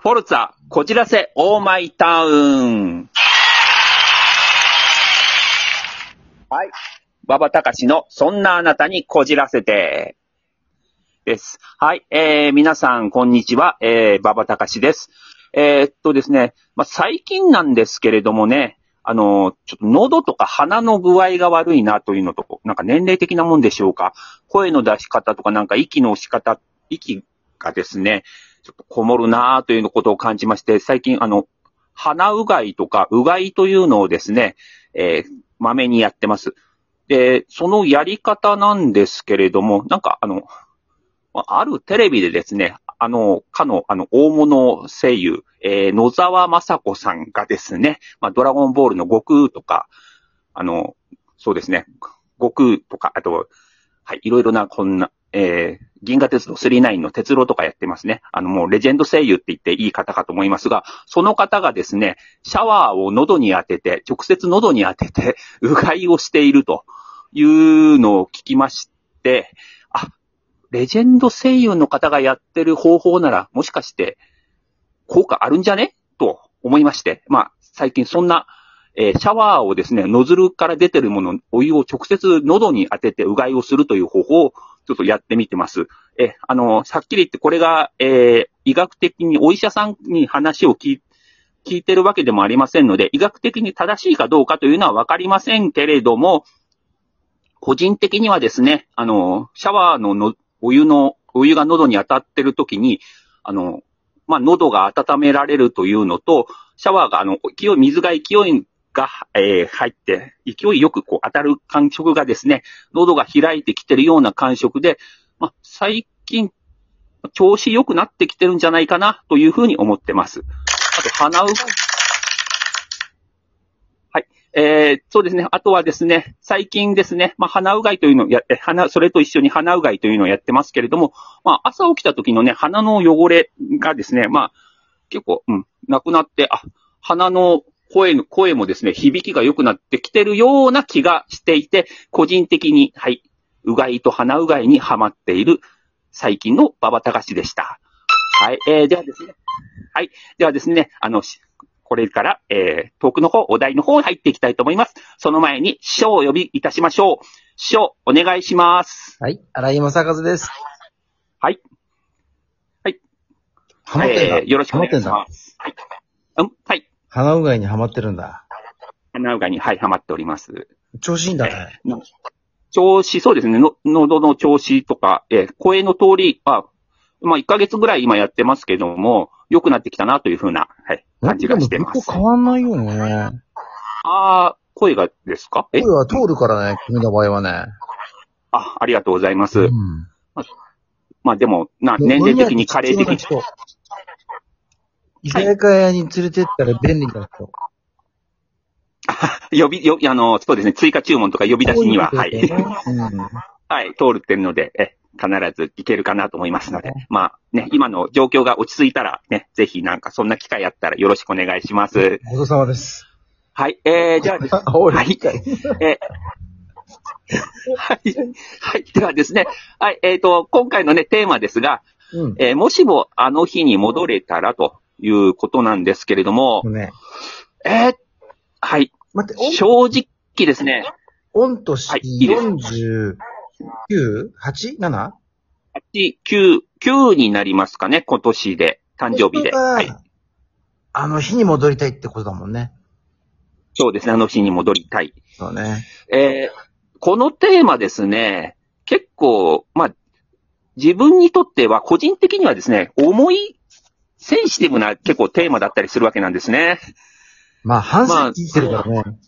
フォルツァ、こじらせ、オーマイタウン。はい。馬場隆の、そんなあなたにこじらせて。です。はい。えー、皆さん、こんにちは。えー、馬場隆です。えーっとですね、まあ、最近なんですけれどもね、あの、ちょっと喉とか鼻の具合が悪いなというのと、なんか年齢的なもんでしょうか。声の出し方とかなんか息の仕方、息がですね、ちょっとこもるなというのことを感じまして、最近あの、鼻うがいとかうがいというのをですね、えー、まめにやってます。で、そのやり方なんですけれども、なんかあの、あるテレビでですね、あの、かの、あの、大物声優、えー、野沢雅子さんがですね、まあ、ドラゴンボールの悟空とか、あの、そうですね、悟空とか、あと、はい、いろいろなこんな、えー、銀河鉄道39の鉄郎とかやってますね。あの、もうレジェンド声優って言っていい方かと思いますが、その方がですね、シャワーを喉に当てて、直接喉に当てて、うがいをしているというのを聞きまして、あ、レジェンド声優の方がやってる方法なら、もしかして、効果あるんじゃね？と思いまして、まあ、最近そんな、えーシャワーをですね、ノズルから出てるもの、お湯を直接喉に当ててうがいをするという方法をちょっとやってみてます。え、あの、さっきり言ってこれが、えー医学的にお医者さんに話を聞い聞いてるわけでもありませんので、医学的に正しいかどうかというのはわかりませんけれども、個人的にはですね、あの、シャワーののお湯の、お湯が喉に当たってる時に、あの、まあ、喉が温められるというのと、シャワーが、あの、勢い、水が勢いが、えー入って、勢いよくこう当たる感触がですね、喉が開いてきてるような感触で、まあ、最近、調子良くなってきてるんじゃないかな、というふうに思ってます。あと、鼻うがい。はい。えー、そうですね。あとはですね、最近ですね、まあ、鼻うがいというのをや、え鼻、それと一緒に鼻うがいというのをやってますけれども、まあ、朝起きた時のね、鼻の汚れがですね、まあ、結構、うん、なくなって、あ、鼻の声の、声もですね、響きが良くなってきてるような気がしていて、個人的に、はい、うがいと鼻うがいにハマっている最近の馬場隆でした。はい、えー、ではですね、はい、ではですね、あの、しこれから、えー、トークの方、お題の方に入っていきたいと思います。その前に、師匠をお呼びいたしましょう。師匠、お願いします。はい。荒井正和です。はい。ハマってんだ。えー、よろしくお願いし。ます。はい。うん、はい。鼻うがいにハマってるんだ。鼻うがいに、はい、ハマっております。調子いいんだね。の調子、そうですね。の、喉の調子とか、えー声の通り、あ、まあ、1ヶ月ぐらい今やってますけども、良くなってきたなというふうな、はい、感じがしてますでもずっと。変わんないよね。あー、声がですか？え？声は通るからね、君の場合はね。あ、ありがとうございます。うん。まあでも、な、年齢的に加齢的に。人。居酒屋に連れてったら便利な人。呼び、よ、あの、そうですね、追加注文とか呼び出しには、はい。うん。はい、通るってるので、え、必ずいけるかなと思いますので、まあね、今の状況が落ち着いたらね、ぜひなんかそんな機会あったらよろしくお願いします。ごちそうさまです。はい、えー、じゃあです ね、はい、えーはい、はい、ではですね、はい、えっ、と、今回のね、テーマですが、うん。えーもしもあの日に戻れたらということなんですけれども、ね。えーはい、待って、正直ですね、御年はいいいです 49?8?7? 9、9になりますかね、今年で、誕生日で。はい。あの日に戻りたいってことだもんね。そうですね、あの日に戻りたい。そうね。えーこのテーマですね、結構、まあ、自分にとっては、個人的にはですね、重い、センシティブな結構テーマだったりするわけなんですね。まあ、半まあ世紀生きてるからね。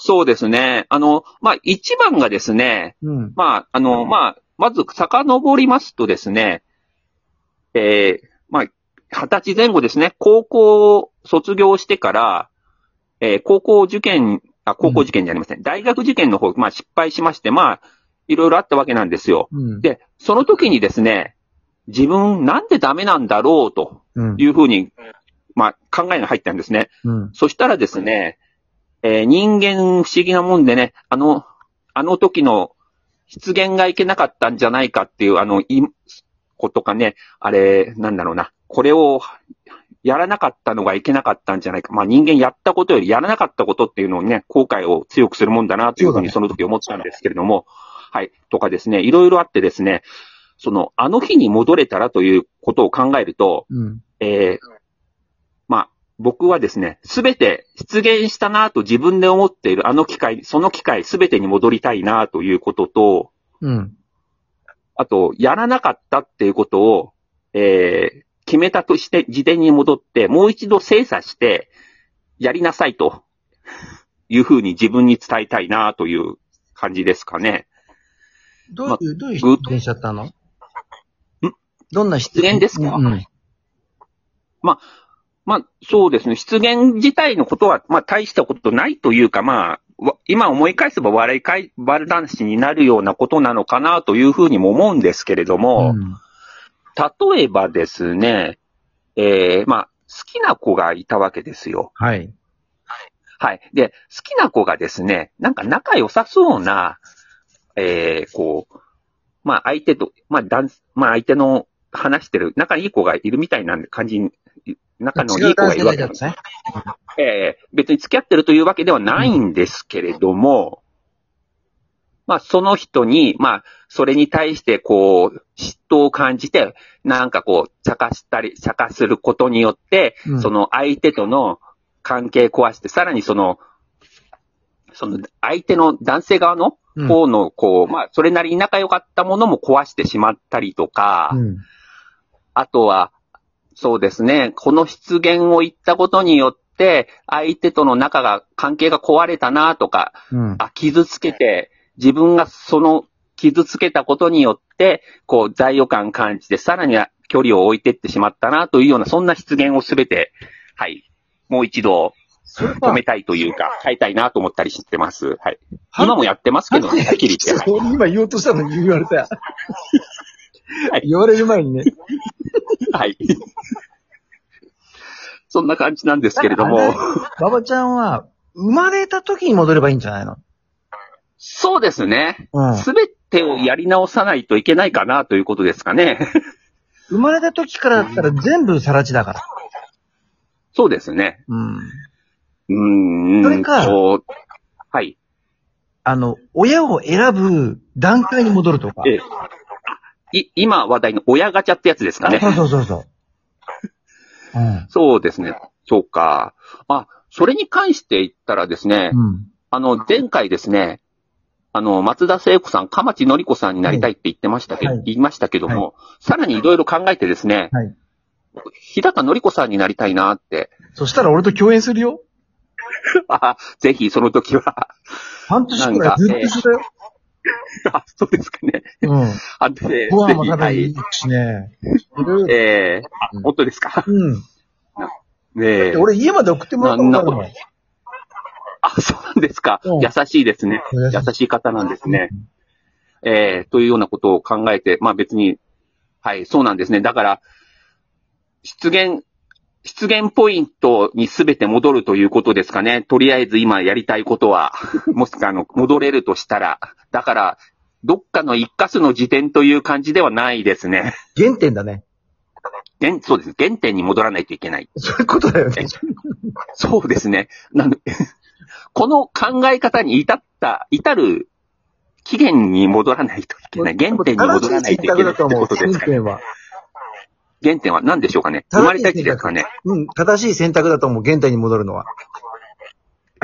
そうですね。あの、まあ、一番がですね、うん。まあ、あの、まあ、まず遡りますとですね、えーまあ、二十歳前後ですね、高校を卒業してから、えー高校受験、あ、高校受験じゃありません。大学受験の方、まあ、失敗しまして、まあ、いろいろあったわけなんですよ。うん。で、その時にですね、自分なんでダメなんだろうとうん。いうふうに、まあ、考えが入ったんですね。うん。そしたらですね、えー人間不思議なもんでね、あの、あの時の出現がいけなかったんじゃないかっていう、あの、い、ことかね、あれ、なんだろうな、これをやらなかったのがいけなかったんじゃないか。まあ人間やったことよりやらなかったことっていうのをね、後悔を強くするもんだなというふうにその時思ったんですけれども、はい。とかですね、いろいろあってですね、その、あの日に戻れたらということを考えると、うん。えーまあ、僕はですね、すべて出現したなと自分で思っているあの機会、その機会すべてに戻りたいなということと、うん。あと、やらなかったっていうことを、えー決めたとして、時点に戻って、もう一度精査して、やりなさいというふうに自分に伝えたいなという感じですかね。どういう、どういうぐっ出現しちゃったの？どんな出出現ですか？うん。まあ、そうですね。出現自体のことは、まあ、大したことないというか、まあ、わ今思い返せば笑いかい、バル男子になるようなことなのかなというふうにも思うんですけれども、うん例えばですね、えー、まあ、好きな子がいたわけですよ。はい。はい。で、好きな子がですね、なんか仲良さそうな、えー、こう、まあ相手と、まあ男、まあ相手の話してる、仲いい子がいるみたいな感じに、仲のいい子がいるわけなんです。ね。えー、別に付き合ってるというわけではないんですけれども、まあその人に、まあそれに対してこう、嫉妬を感じて、なんかこう、茶化したり、茶化することによって、うんその相手との関係壊して、さらにその、その相手の男性側のうん方の、こう、まあ、それなりに仲良かったものも壊してしまったりとか、うん。あとは、そうですね、この出現を言ったことによって、相手との仲が、関係が壊れたなとか、うん。あ、傷つけて、自分がその傷つけたことによって、こう、罪悪感感じて、さらには距離を置いてってしまったなというような、そんな出現をすべて、はい、もう一度止めたいというか、変えたいなと思ったりしてます。はい。は今もやってますけどね、はっきり言って。はい今言おうとしたのに言われたよ。はい言われる前にね。はい。そんな感じなんですけれども、馬場ちゃんは、生まれた時に戻ればいいんじゃないの？そうですね。うん。すべてをやり直さないといけないかなということですかね。生まれた時からだったら全部さら地だから。そうですね。うん。うーん。それかとはい。あの、親を選ぶ段階に戻るとか。ええい、今話題の親ガチャってやつですかね。そうそうそうそう。うん。そうですね。そうか。あ、それに関して言ったらですね、うん。あの、前回ですね、あの、松田聖子さん、鎌地のり子さんになりたいって言ってましたけど、はい言いましたけども、さらにいろいろ考えてですね、はい。日高のり子さんになりたいなって、そしたら俺と共演するよ。あぜひその時は、半年くらいずっと一緒だよ。あ、そうですかね。うん。あで、ご飯も食べに行くしね。いろいろえー、あうん本当ですか？うん。ねえ。俺家まで送ってもらったことあるもん。あ、そうなんですか。うん優しいですね。優しい方なんですね。えー、というようなことを考えて、まあ別に、はい、そうなんですね。だから、出現、出現ポイントにすべて戻るということですかね。とりあえず今やりたいことは、もしくはあの、戻れるとしたら。だから、どっかの一過数の時点という感じではないですね。原点だね。原そうです。原点に戻らないといけない。そういうことだよね。そうですね。なの この考え方に至った、至る期限に戻らないといけない。原点に戻らないといけないってことですかね。原点は。原点は何でしょうかね？生まれた時ですかね？うん、正しい選択だと思う、原点に戻るのは。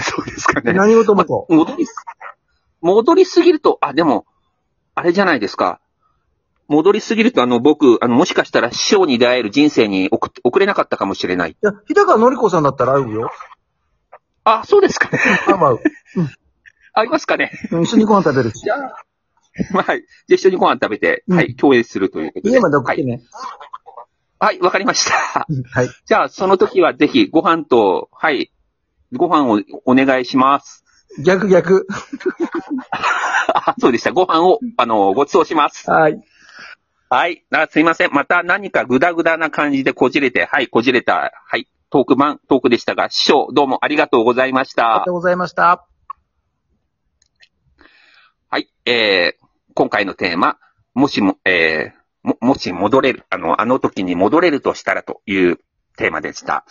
そうですかね。何事もこ戻りす、戻りすぎると、あ、でも、あれじゃないですか。戻りすぎると、あの、僕、あの、もしかしたら師匠に出会える人生に送送れなかったかもしれない。う。いや、日高のり子さんだったら会うよ。あ、そうですかね。会う会う。ありますかね？うん一緒にご飯食べるしじ。ゃあ、まあ、はい。じゃあ一緒にご飯食べて、うんはい、共演するということで。家まで送はい。ってね。はい、わかりました。う んはい。じゃあ、その時はぜひご飯と、はい、ご飯をお願いします。逆逆。あ、そうでした。ご飯を、あの、ご馳走します。はい。はい。あすいません。また何かグダグダな感じでこじれて、はい、こじれた、はい、トーク版、トークでしたが、師匠、どうもありがとうございましたありがと。うございました。はい、えー、今回のテーマ、もしも、えー、も、もし戻れる、あの、あの時に戻れるとしたらというテーマでした。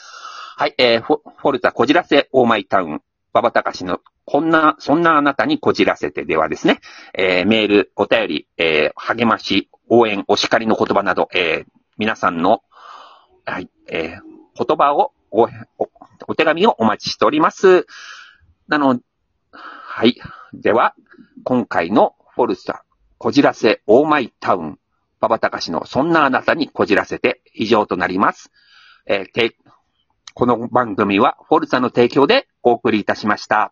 はい、えー、フォルツァこじらせオーマイタウン、馬場隆のこんな、そんなあなたにこじらせてではですね、えー、メール、お便り、えー、励まし、応援、お叱りの言葉など、えー、皆さんの、はい、えー、言葉をお、お、お手紙をお待ちしております。なの、はい。では、今回のフォルツァ、こじらせオーマイタウン、馬場隆のそんなあなたにこじらせて以上となります。えーこの番組はフォルツァの提供でお送りいたしました。